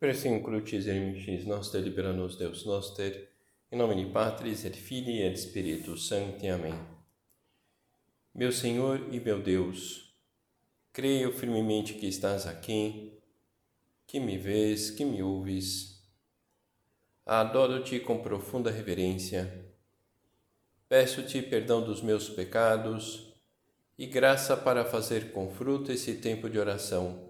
Persim crucis eremicis noster libera nos Deus noster, em nome de Patris et Filii et Spiritus Sancti. Amém. Meu Senhor e meu Deus, creio firmemente que estás aqui, que me vês, que me ouves. Adoro-te com profunda reverência. Peço-te perdão dos meus pecados e graça para fazer com fruto esse tempo de oração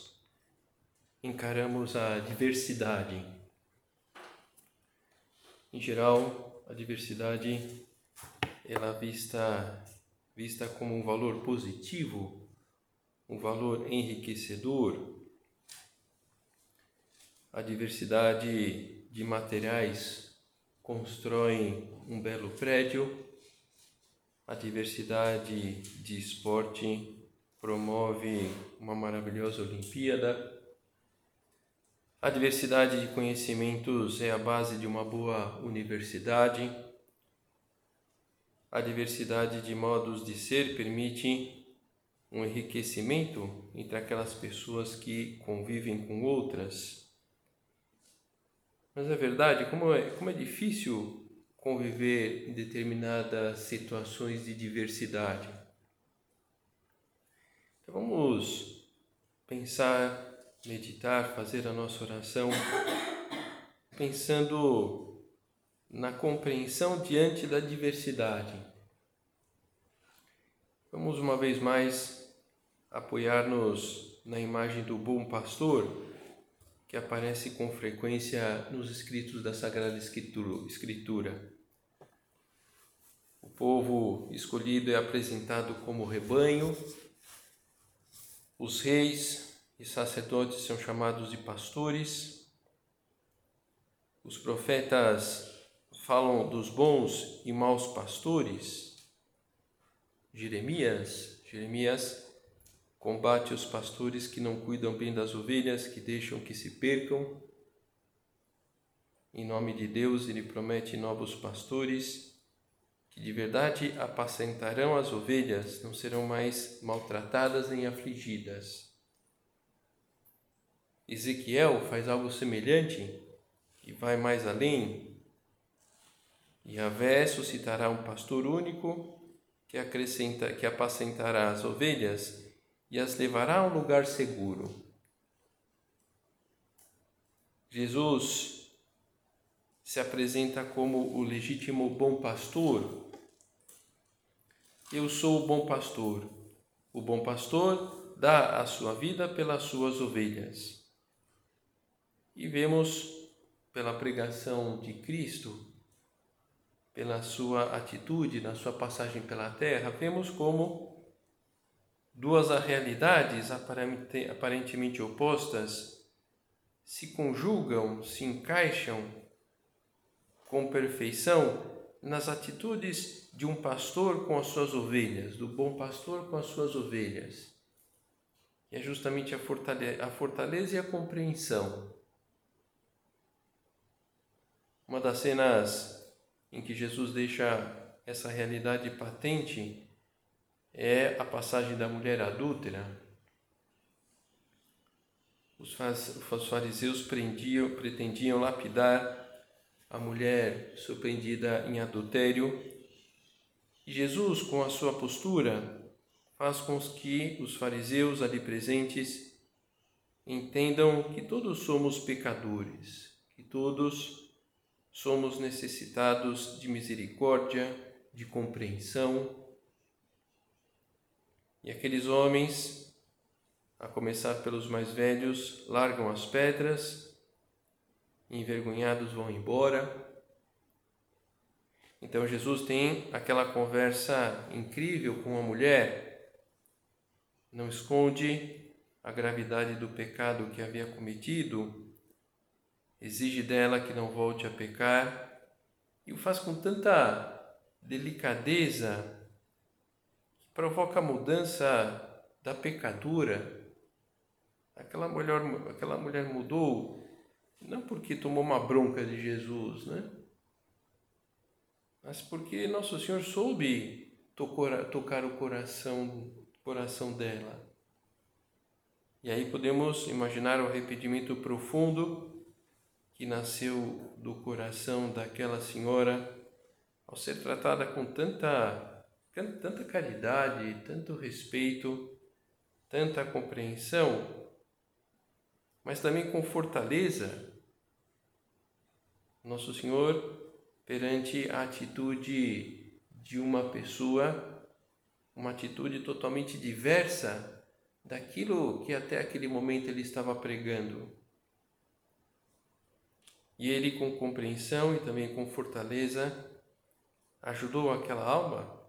encaramos a diversidade. Em geral, a diversidade ela vista vista como um valor positivo, um valor enriquecedor. A diversidade de materiais constrói um belo prédio. A diversidade de esporte promove uma maravilhosa Olimpíada. A diversidade de conhecimentos é a base de uma boa universidade. A diversidade de modos de ser permite um enriquecimento entre aquelas pessoas que convivem com outras. Mas é verdade, como é, como é difícil conviver em determinadas situações de diversidade. Então vamos pensar meditar, fazer a nossa oração pensando na compreensão diante da diversidade. Vamos uma vez mais apoiar-nos na imagem do bom pastor que aparece com frequência nos escritos da Sagrada Escritura. O povo escolhido é apresentado como rebanho, os reis e sacerdotes são chamados de pastores. Os profetas falam dos bons e maus pastores. Jeremias, Jeremias combate os pastores que não cuidam bem das ovelhas, que deixam que se percam. Em nome de Deus, ele promete novos pastores que de verdade apacentarão as ovelhas, não serão mais maltratadas nem afligidas. Ezequiel faz algo semelhante e vai mais além. Yahvé suscitará um pastor único que acrescenta, que apacentará as ovelhas e as levará a um lugar seguro. Jesus se apresenta como o legítimo bom pastor. Eu sou o bom pastor. O bom pastor dá a sua vida pelas suas ovelhas. E vemos pela pregação de Cristo, pela sua atitude na sua passagem pela terra, vemos como duas realidades aparentemente opostas se conjugam, se encaixam com perfeição nas atitudes de um pastor com as suas ovelhas, do bom pastor com as suas ovelhas. E é justamente a fortaleza, a fortaleza e a compreensão uma das cenas em que Jesus deixa essa realidade patente é a passagem da mulher adúltera. Os fariseus prendiam, pretendiam lapidar a mulher surpreendida em adultério. E Jesus, com a sua postura, faz com que os fariseus ali presentes entendam que todos somos pecadores, que todos somos necessitados de misericórdia, de compreensão. E aqueles homens, a começar pelos mais velhos, largam as pedras, envergonhados vão embora. Então Jesus tem aquela conversa incrível com a mulher, não esconde a gravidade do pecado que havia cometido, exige dela que não volte a pecar e o faz com tanta delicadeza que provoca a mudança da pecadura. Aquela mulher, aquela mulher mudou não porque tomou uma bronca de Jesus, né? Mas porque Nosso Senhor soube tocar, tocar o coração, coração dela. E aí podemos imaginar o arrependimento profundo que nasceu do coração daquela senhora ao ser tratada com tanta, tanta caridade, tanto respeito, tanta compreensão, mas também com fortaleza. Nosso Senhor, perante a atitude de uma pessoa, uma atitude totalmente diversa daquilo que até aquele momento ele estava pregando. E ele, com compreensão e também com fortaleza, ajudou aquela alma.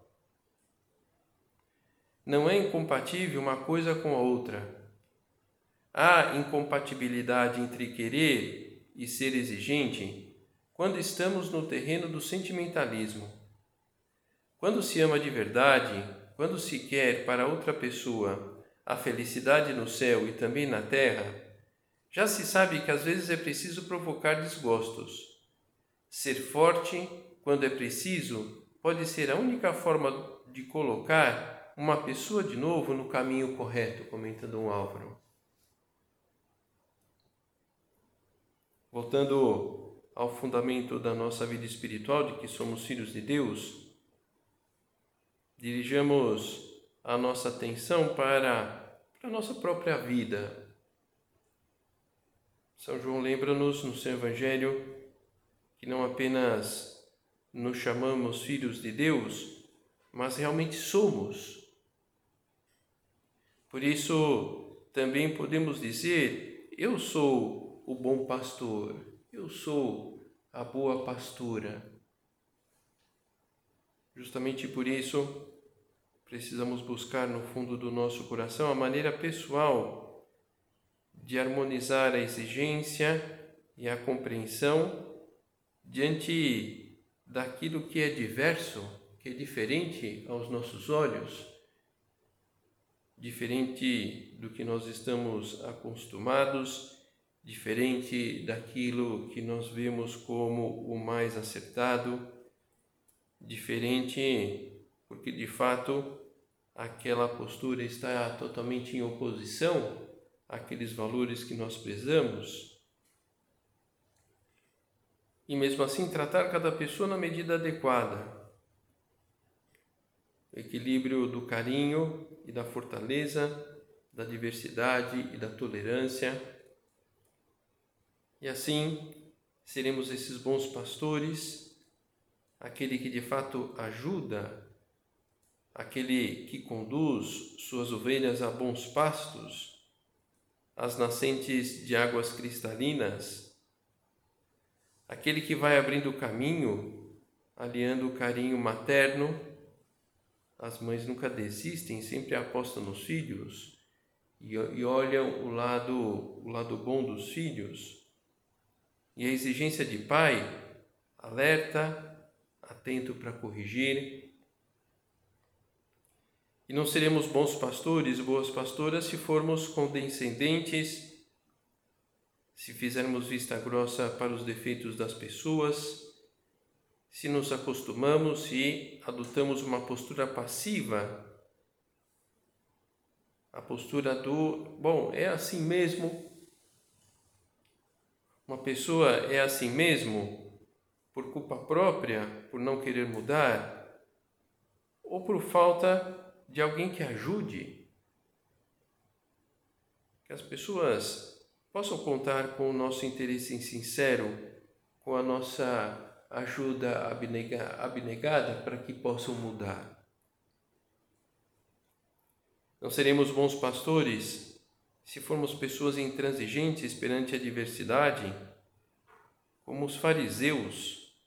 Não é incompatível uma coisa com a outra. Há incompatibilidade entre querer e ser exigente quando estamos no terreno do sentimentalismo. Quando se ama de verdade, quando se quer para outra pessoa a felicidade no céu e também na terra, já se sabe que às vezes é preciso provocar desgostos. Ser forte, quando é preciso, pode ser a única forma de colocar uma pessoa de novo no caminho correto, comenta Dom Álvaro. Voltando ao fundamento da nossa vida espiritual, de que somos filhos de Deus, dirijamos a nossa atenção para, para a nossa própria vida. São João lembra-nos no seu Evangelho que não apenas nos chamamos filhos de Deus, mas realmente somos. Por isso, também podemos dizer: Eu sou o bom pastor, eu sou a boa pastora. Justamente por isso, precisamos buscar no fundo do nosso coração a maneira pessoal de harmonizar a exigência e a compreensão diante daquilo que é diverso, que é diferente aos nossos olhos, diferente do que nós estamos acostumados, diferente daquilo que nós vemos como o mais acertado, diferente porque de fato aquela postura está totalmente em oposição àqueles valores que nós prezamos. E mesmo assim, tratar cada pessoa na medida adequada. O equilíbrio do carinho e da fortaleza, da diversidade e da tolerância. E assim seremos esses bons pastores, aquele que de fato ajuda aquele que conduz suas ovelhas a bons pastos, às nascentes de águas cristalinas, aquele que vai abrindo caminho, aliando o carinho materno. As mães nunca desistem, sempre apostam nos filhos e, e olham o lado, o lado bom dos filhos. E a exigência de pai, alerta, atento para corrigir, e não seremos bons pastores, boas pastoras, se formos condescendentes, se fizermos vista grossa para os defeitos das pessoas, se nos acostumamos e adotamos uma postura passiva, a postura do, bom, é assim mesmo. Uma pessoa é assim mesmo por culpa própria, por não querer mudar, ou por falta de alguém que ajude, que as pessoas possam contar com o nosso interesse sincero, com a nossa ajuda abnegada para que possam mudar. Não seremos bons pastores se formos pessoas intransigentes perante a diversidade, como os fariseus,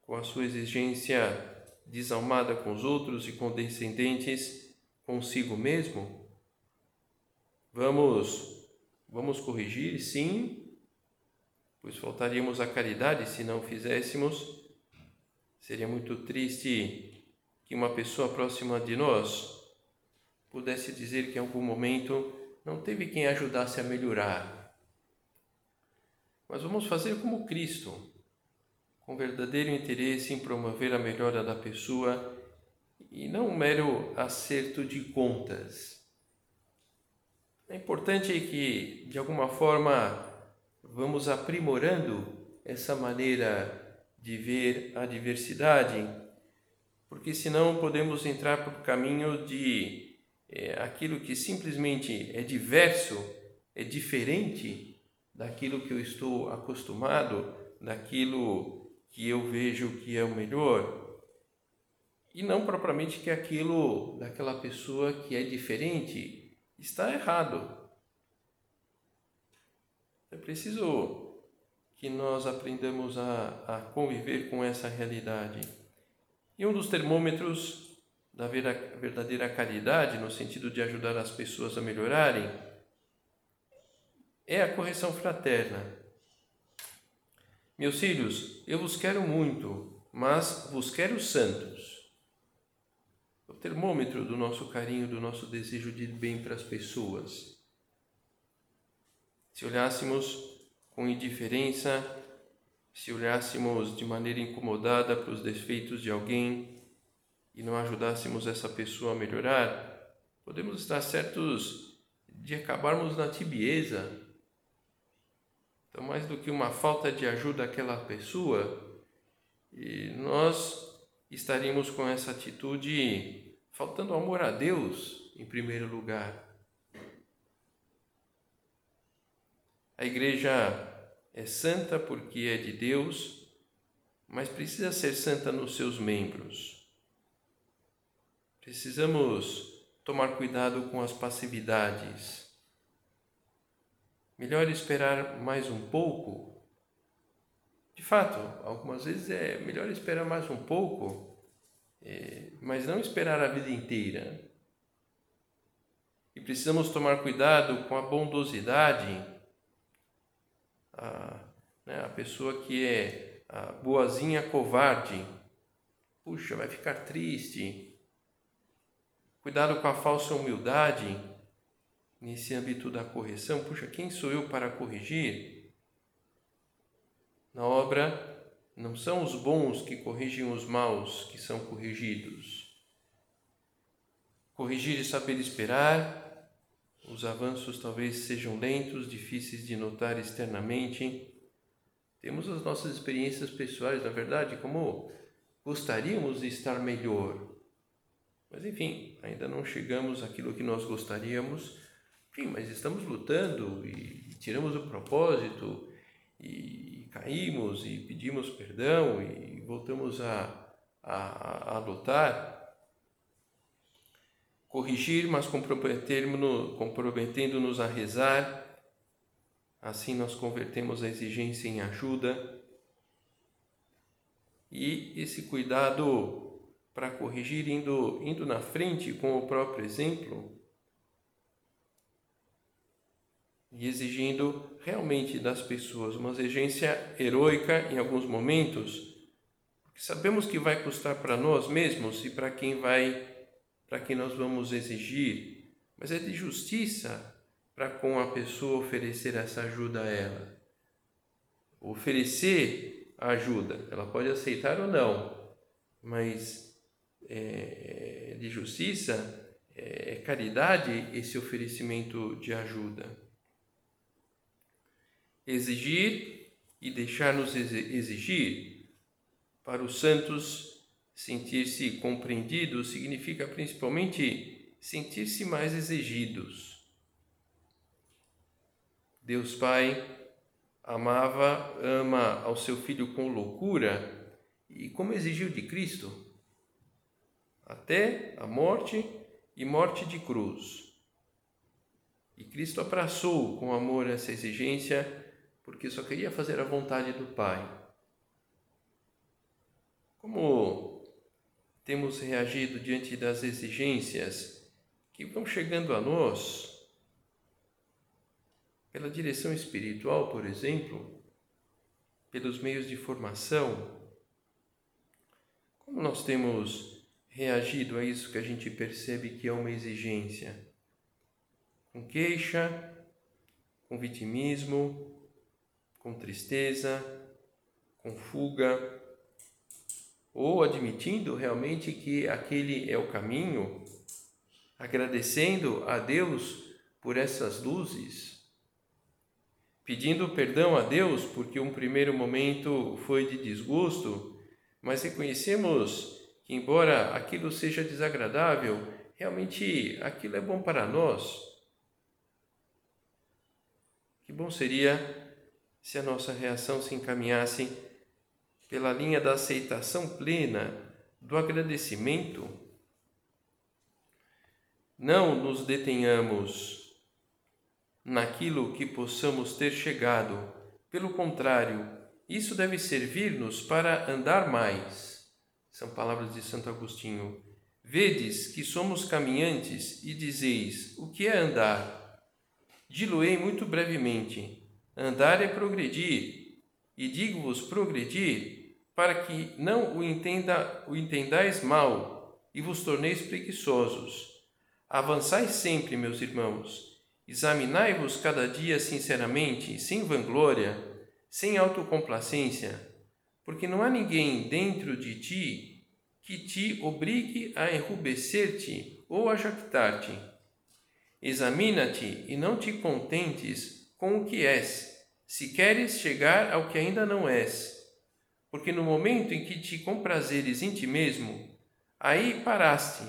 com a sua exigência desalmada com os outros e condescendentes consigo mesmo? Vamos vamos corrigir, sim, pois faltaríamos a caridade se não fizéssemos. Seria muito triste que uma pessoa próxima de nós pudesse dizer que em algum momento não teve quem ajudasse a melhorar. Mas vamos fazer como Cristo, com verdadeiro interesse em promover a melhora da pessoa e não um mero acerto de contas. É importante que, de alguma forma, vamos aprimorando essa maneira de ver a diversidade, porque senão podemos entrar por caminho de é, aquilo que simplesmente é diverso, é diferente daquilo que eu estou acostumado, daquilo que eu vejo que é o melhor, e não propriamente que aquilo daquela pessoa que é diferente está errado. É preciso que nós aprendamos a, a conviver com essa realidade. E um dos termômetros da verdadeira caridade, no sentido de ajudar as pessoas a melhorarem, é a correção fraterna. Meus filhos, eu vos quero muito, mas vos quero santos. O termômetro do nosso carinho, do nosso desejo de bem para as pessoas. Se olhássemos com indiferença, se olhássemos de maneira incomodada para os defeitos de alguém e não ajudássemos essa pessoa a melhorar, podemos estar certos de acabarmos na tibieza. Então, mais do que uma falta de ajuda àquela pessoa, nós estaríamos com essa atitude faltando amor a Deus em primeiro lugar. A igreja é santa porque é de Deus, mas precisa ser santa nos seus membros. Precisamos tomar cuidado com as passividades. Melhor esperar mais um pouco. De fato, algumas vezes é melhor esperar mais um pouco, é, mas não esperar a vida inteira. E precisamos tomar cuidado com a bondosidade a, né, a pessoa que é a boazinha covarde, puxa, vai ficar triste. Cuidado com a falsa humildade nesse âmbito da correção. Puxa, quem sou eu para corrigir? Na obra, não são os bons que corrigem os maus que são corrigidos. Corrigir e saber esperar os avanços talvez sejam lentos, difíceis de notar externamente. Temos as nossas experiências pessoais, na verdade, como gostaríamos de estar melhor. Mas enfim, ainda não chegamos àquilo que nós gostaríamos. Enfim, mas estamos lutando e tiramos o propósito e caímos e pedimos perdão e voltamos a, a, a lutar corrigir, mas comprometendo-nos a rezar. Assim nós convertemos a exigência em ajuda. E esse cuidado para corrigir, indo, indo na frente com o próprio exemplo e exigindo realmente das pessoas uma exigência heróica em alguns momentos, sabemos que vai custar para nós mesmos e para quem vai para que nós vamos exigir, mas é de justiça para com a pessoa oferecer essa ajuda a ela. Oferecer a ajuda, ela pode aceitar ou não, mas é, de justiça, é, é caridade esse oferecimento de ajuda. Exigir e deixar-nos exigir para os santos Sentir-se compreendido significa principalmente sentir-se mais exigidos. Deus Pai amava, ama ao seu filho com loucura e como exigiu de Cristo, até a morte e morte de cruz. E Cristo abraçou com amor essa exigência porque só queria fazer a vontade do Pai. Como temos reagido diante das exigências que vão chegando a nós pela direção espiritual, por exemplo, pelos meios de formação. Como nós temos reagido a isso que a gente percebe que é uma exigência? Com queixa, com vitimismo, com tristeza, com fuga, ou admitindo realmente que aquele é o caminho, agradecendo a Deus por essas luzes, pedindo perdão a Deus porque um primeiro momento foi de desgosto, mas reconhecemos que, embora aquilo seja desagradável, realmente aquilo é bom para nós. Que bom seria se a nossa reação se encaminhasse pela linha da aceitação plena, do agradecimento. Não nos detenhamos naquilo que possamos ter chegado. Pelo contrário, isso deve servir-nos para andar mais. São palavras de Santo Agostinho. Vedes que somos caminhantes e dizeis: o que é andar? Diluei muito brevemente. Andar é progredir, e digo-vos progredir para que não o, entenda, o entendais mal e vos torneis preguiçosos. Avançai sempre, meus irmãos. Examinai-vos cada dia sinceramente, sem vanglória, sem autocomplacência, porque não há ninguém dentro de ti que te obrigue a enrubescer-te ou a jactar-te. Examina-te e não te contentes com o que és, se queres chegar ao que ainda não és porque no momento em que te comprazeres em ti mesmo, aí paraste.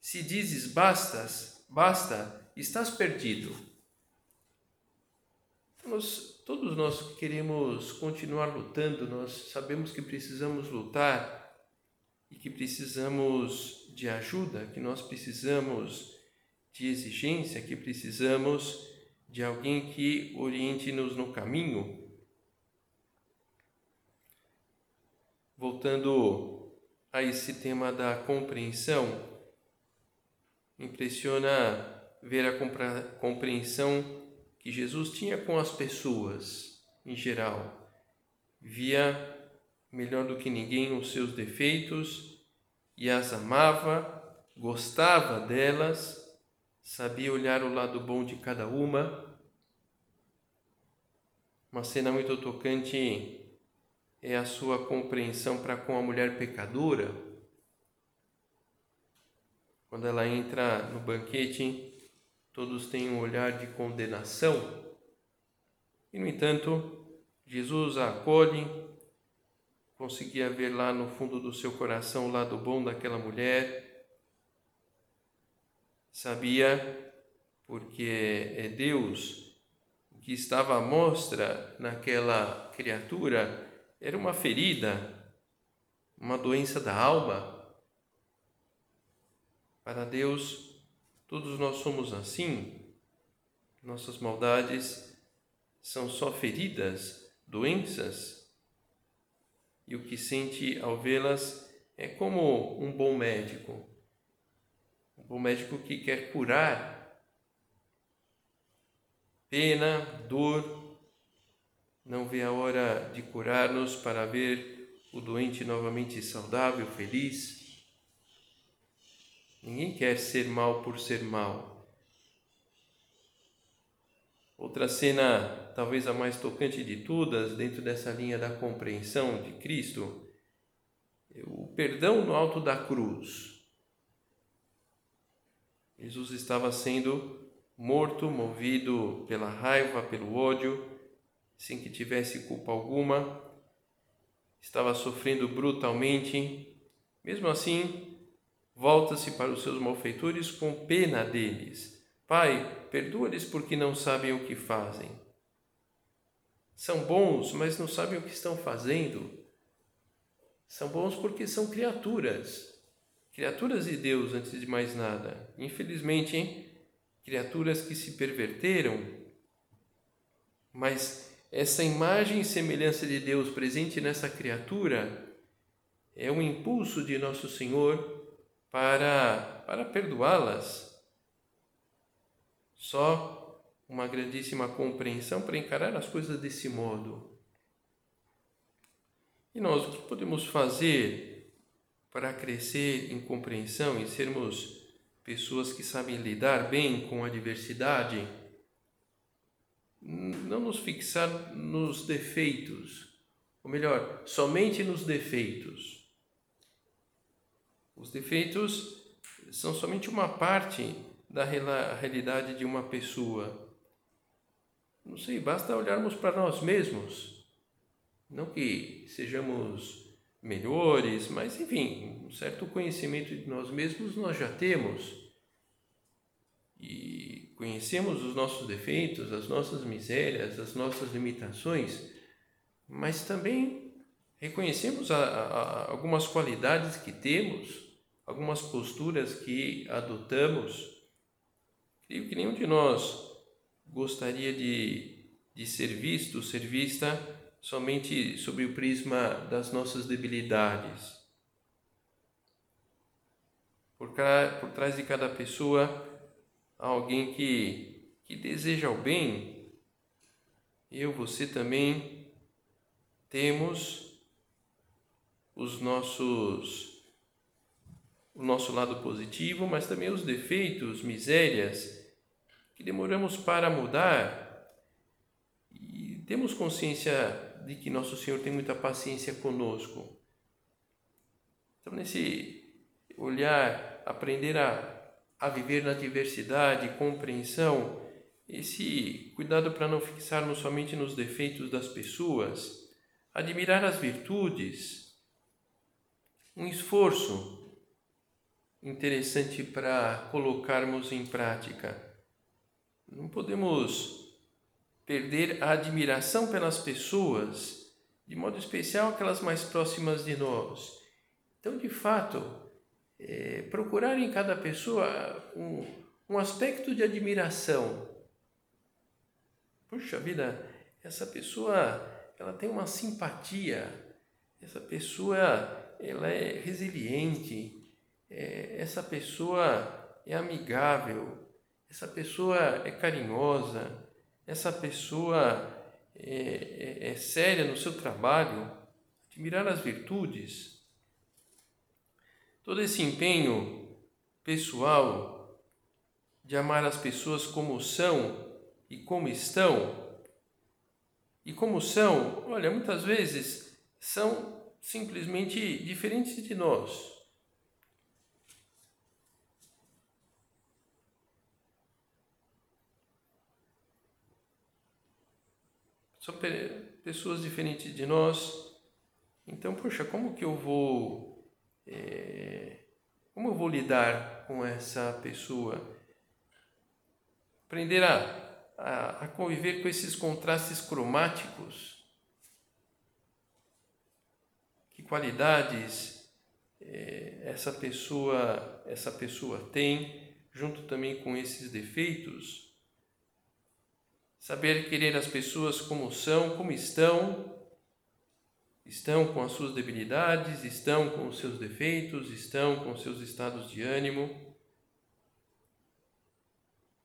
Se dizes bastas, basta, estás perdido. Nós, todos nós queremos continuar lutando, nós sabemos que precisamos lutar e que precisamos de ajuda, que nós precisamos de exigência, que precisamos de alguém que oriente-nos no caminho Voltando a esse tema da compreensão, impressiona ver a compreensão que Jesus tinha com as pessoas em geral. Via melhor do que ninguém os seus defeitos e as amava, gostava delas, sabia olhar o lado bom de cada uma. Uma cena muito tocante é a sua compreensão para com a mulher pecadora. Quando ela entra no banquete, todos têm um olhar de condenação. E, no entanto, Jesus a acolhe, conseguia ver lá no fundo do seu coração o lado bom daquela mulher. Sabia, porque é Deus que estava à mostra naquela criatura era uma ferida, uma doença da alma. Para Deus, todos nós somos assim. Nossas maldades são só feridas, doenças. E o que sente ao vê-las é como um bom médico. Bom médico que quer curar pena, dor, não vê a hora de curar-nos para ver o doente novamente saudável, feliz. Ninguém quer ser mal por ser mal. Outra cena, talvez a mais tocante de todas, dentro dessa linha da compreensão de Cristo, é o perdão no alto da cruz. Jesus estava sendo morto, movido pela raiva, pelo ódio, sem que tivesse culpa alguma, estava sofrendo brutalmente. Mesmo assim, volta-se para os seus malfeitores com pena deles. Pai, perdoa-lhes porque não sabem o que fazem. São bons, mas não sabem o que estão fazendo. São bons porque são criaturas. Criaturas de Deus, antes de mais nada. Infelizmente, hein? criaturas que se perverteram, mas essa imagem e semelhança de Deus presente nessa criatura é um impulso de nosso Senhor para, para perdoá-las. Só uma grandíssima compreensão para encarar as coisas desse modo. E nós, o que podemos fazer para crescer em compreensão e sermos pessoas que sabem lidar bem com a diversidade? Não nos fixar nos defeitos, ou melhor, somente nos defeitos. Os defeitos são somente uma parte da realidade de uma pessoa. Não sei, basta olharmos para nós mesmos não que sejamos melhores, mas enfim, um certo conhecimento de nós mesmos nós já temos. E conhecemos os nossos defeitos, as nossas misérias, as nossas limitações, mas também reconhecemos a, a, algumas qualidades que temos, algumas posturas que adotamos. Creio que nenhum de nós gostaria de, de ser visto, ser vista somente sob o prisma das nossas debilidades. Por, por trás de cada pessoa há alguém que, que deseja o bem. Eu, você também temos os nossos o nosso lado positivo, mas também os defeitos, misérias que demoramos para mudar. E temos consciência de que Nosso Senhor tem muita paciência conosco. Então, nesse olhar, aprender a, a viver na diversidade, compreensão, esse cuidado para não fixarmos somente nos defeitos das pessoas, admirar as virtudes, um esforço interessante para colocarmos em prática. Não podemos perder a admiração pelas pessoas, de modo especial aquelas mais próximas de nós. Então, de fato, é, procurar em cada pessoa um, um aspecto de admiração. Puxa vida, essa pessoa ela tem uma simpatia, essa pessoa ela é resiliente, é, essa pessoa é amigável, essa pessoa é carinhosa, essa pessoa é, é, é séria no seu trabalho, admirar as virtudes, todo esse empenho pessoal de amar as pessoas como são e como estão. E como são, olha, muitas vezes são simplesmente diferentes de nós. São pessoas diferentes de nós. Então, poxa, como que eu vou. É, como eu vou lidar com essa pessoa? Aprender a, a, a conviver com esses contrastes cromáticos. Que qualidades é, essa pessoa essa pessoa tem, junto também com esses defeitos saber querer as pessoas como são, como estão, estão com as suas debilidades, estão com os seus defeitos, estão com os seus estados de ânimo.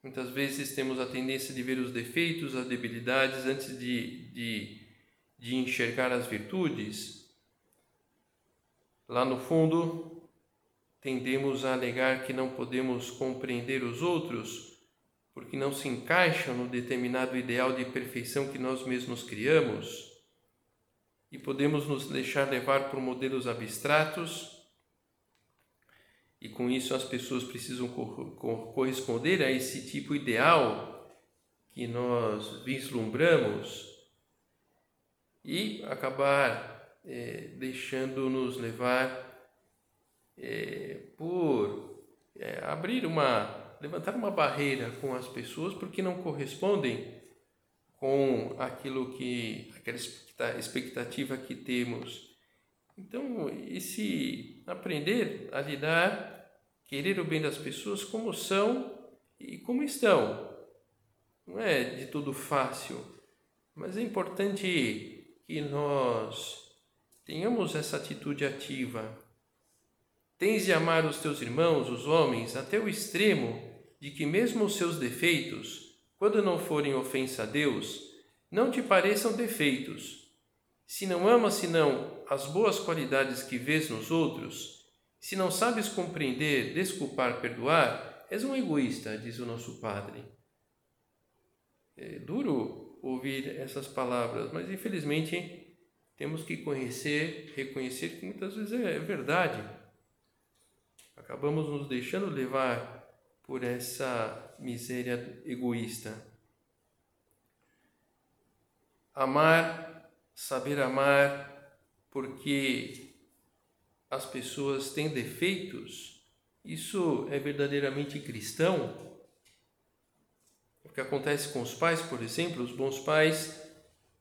Muitas vezes temos a tendência de ver os defeitos, as debilidades, antes de, de, de enxergar as virtudes. Lá no fundo, tendemos a alegar que não podemos compreender os outros porque não se encaixam no determinado ideal de perfeição que nós mesmos criamos, e podemos nos deixar levar por modelos abstratos, e com isso as pessoas precisam corresponder a esse tipo ideal que nós vislumbramos e acabar é, deixando-nos levar é, por é, abrir uma levantar uma barreira com as pessoas porque não correspondem com aquilo que aquela expectativa que temos. Então, esse aprender a lidar, querer o bem das pessoas como são e como estão. Não é de tudo fácil, mas é importante que nós tenhamos essa atitude ativa. Tens de amar os teus irmãos, os homens, até o extremo de que, mesmo os seus defeitos, quando não forem ofensa a Deus, não te pareçam defeitos, se não amas senão as boas qualidades que vês nos outros, se não sabes compreender, desculpar, perdoar, és um egoísta, diz o nosso Padre. É duro ouvir essas palavras, mas infelizmente temos que conhecer, reconhecer que muitas vezes é verdade. Acabamos nos deixando levar por essa miséria egoísta. Amar, saber amar, porque as pessoas têm defeitos, isso é verdadeiramente cristão? O que acontece com os pais, por exemplo, os bons pais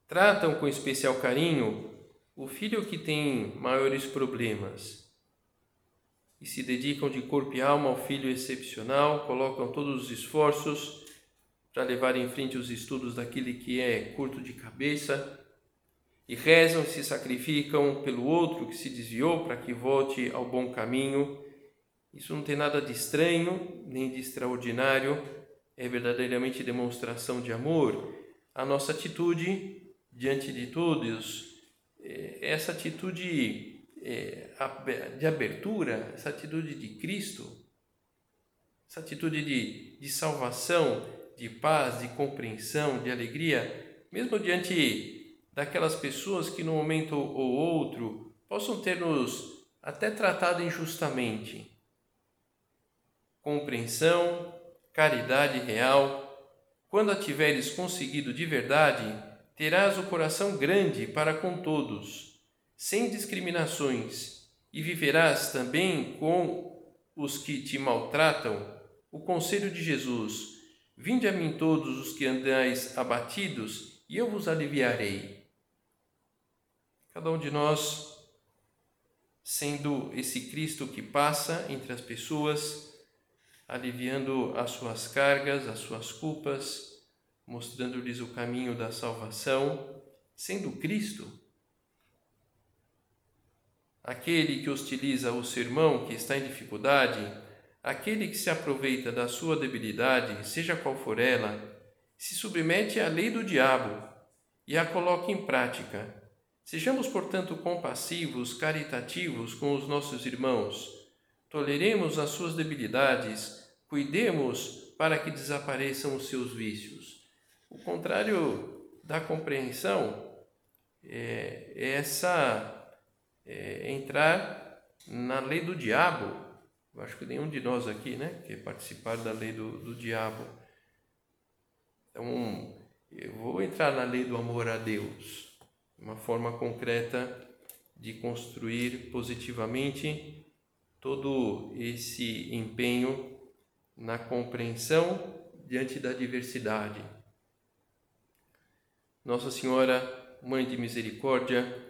tratam com especial carinho o filho que tem maiores problemas e se dedicam de corpo e alma ao filho excepcional, colocam todos os esforços para levar em frente os estudos daquele que é curto de cabeça e rezam e se sacrificam pelo outro que se desviou para que volte ao bom caminho. Isso não tem nada de estranho nem de extraordinário, é verdadeiramente demonstração de amor. A nossa atitude diante de todos, é, essa atitude é, de abertura, essa atitude de Cristo, essa atitude de, de salvação, de paz, de compreensão, de alegria, mesmo diante daquelas pessoas que, num momento ou outro, possam ter nos até tratado injustamente. Compreensão, caridade real, quando a tiveres conseguido de verdade, terás o coração grande para com todos, sem discriminações, e viverás também com os que te maltratam. O conselho de Jesus: Vinde a mim todos os que andais abatidos, e eu vos aliviarei. Cada um de nós, sendo esse Cristo que passa entre as pessoas, aliviando as suas cargas, as suas culpas, mostrando-lhes o caminho da salvação, sendo Cristo aquele que hostiliza o sermão que está em dificuldade, aquele que se aproveita da sua debilidade, seja qual for ela, se submete à lei do diabo e a coloca em prática. Sejamos, portanto, compassivos, caritativos com os nossos irmãos. Toleremos as suas debilidades, cuidemos para que desapareçam os seus vícios. O contrário da compreensão é, é essa é, entrar na lei do diabo. Eu acho que nenhum de nós aqui, né, quer participar da lei do, do diabo. Então, eu vou entrar na lei do amor a Deus, uma forma concreta de construir positivamente todo esse empenho na compreensão diante da diversidade nossa Senhora, Mãe de Misericórdia,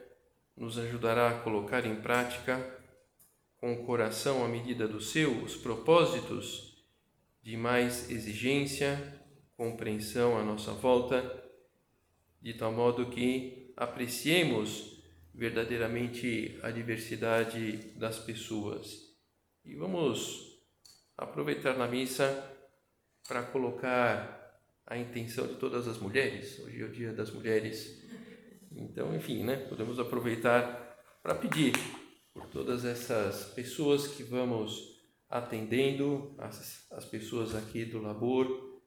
nos ajudará a colocar em prática, com o coração à medida do seu, os propósitos de mais exigência, compreensão à nossa volta, de tal modo que apreciemos verdadeiramente a diversidade das pessoas. E vamos aproveitar na missa para colocar a intenção de todas as mulheres. Hoje é o Dia das Mulheres. Então, enfim, né, podemos aproveitar para pedir por todas essas pessoas que vamos atendendo, as, as pessoas aqui do labor,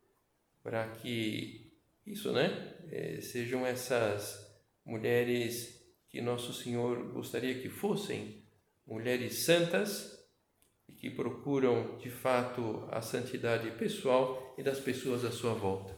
para que isso, né, é, sejam essas mulheres que Nosso Senhor gostaria que fossem mulheres santas que procuram de fato a santidade pessoal e das pessoas à sua volta.